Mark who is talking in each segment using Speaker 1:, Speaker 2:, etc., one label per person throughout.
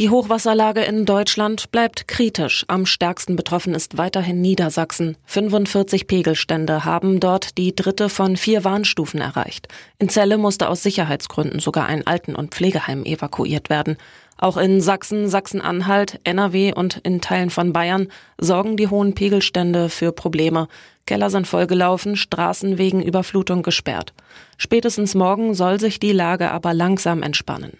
Speaker 1: Die Hochwasserlage in Deutschland bleibt kritisch. Am stärksten betroffen ist weiterhin Niedersachsen. 45 Pegelstände haben dort die dritte von vier Warnstufen erreicht. In Celle musste aus Sicherheitsgründen sogar ein Alten- und Pflegeheim evakuiert werden. Auch in Sachsen, Sachsen-Anhalt, NRW und in Teilen von Bayern sorgen die hohen Pegelstände für Probleme. Keller sind vollgelaufen, Straßen wegen Überflutung gesperrt. Spätestens morgen soll sich die Lage aber langsam entspannen.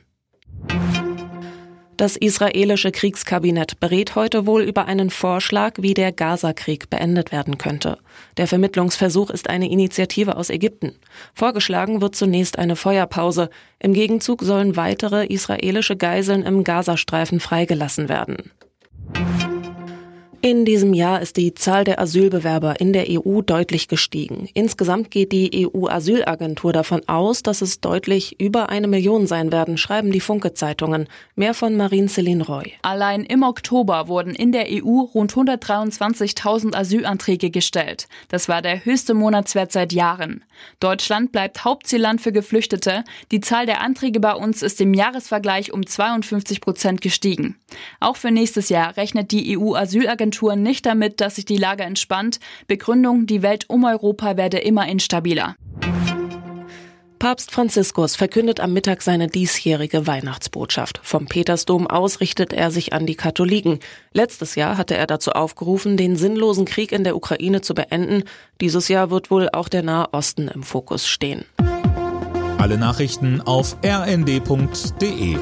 Speaker 1: Das israelische Kriegskabinett berät heute wohl über einen Vorschlag, wie der Gaza-Krieg beendet werden könnte. Der Vermittlungsversuch ist eine Initiative aus Ägypten. Vorgeschlagen wird zunächst eine Feuerpause. Im Gegenzug sollen weitere israelische Geiseln im Gazastreifen freigelassen werden. In diesem Jahr ist die Zahl der Asylbewerber in der EU deutlich gestiegen. Insgesamt geht die EU-Asylagentur davon aus, dass es deutlich über eine Million sein werden, schreiben die Funke-Zeitungen. Mehr von Marine-Céline Roy.
Speaker 2: Allein im Oktober wurden in der EU rund 123.000 Asylanträge gestellt. Das war der höchste Monatswert seit Jahren. Deutschland bleibt Hauptzielland für Geflüchtete. Die Zahl der Anträge bei uns ist im Jahresvergleich um 52 Prozent gestiegen. Auch für nächstes Jahr rechnet die EU-Asylagentur Agentur nicht damit, dass sich die Lage entspannt. Begründung, die Welt um Europa werde immer instabiler.
Speaker 1: Papst Franziskus verkündet am Mittag seine diesjährige Weihnachtsbotschaft. Vom Petersdom aus richtet er sich an die Katholiken. Letztes Jahr hatte er dazu aufgerufen, den sinnlosen Krieg in der Ukraine zu beenden. Dieses Jahr wird wohl auch der Nahe Osten im Fokus stehen.
Speaker 3: Alle Nachrichten auf rnd.de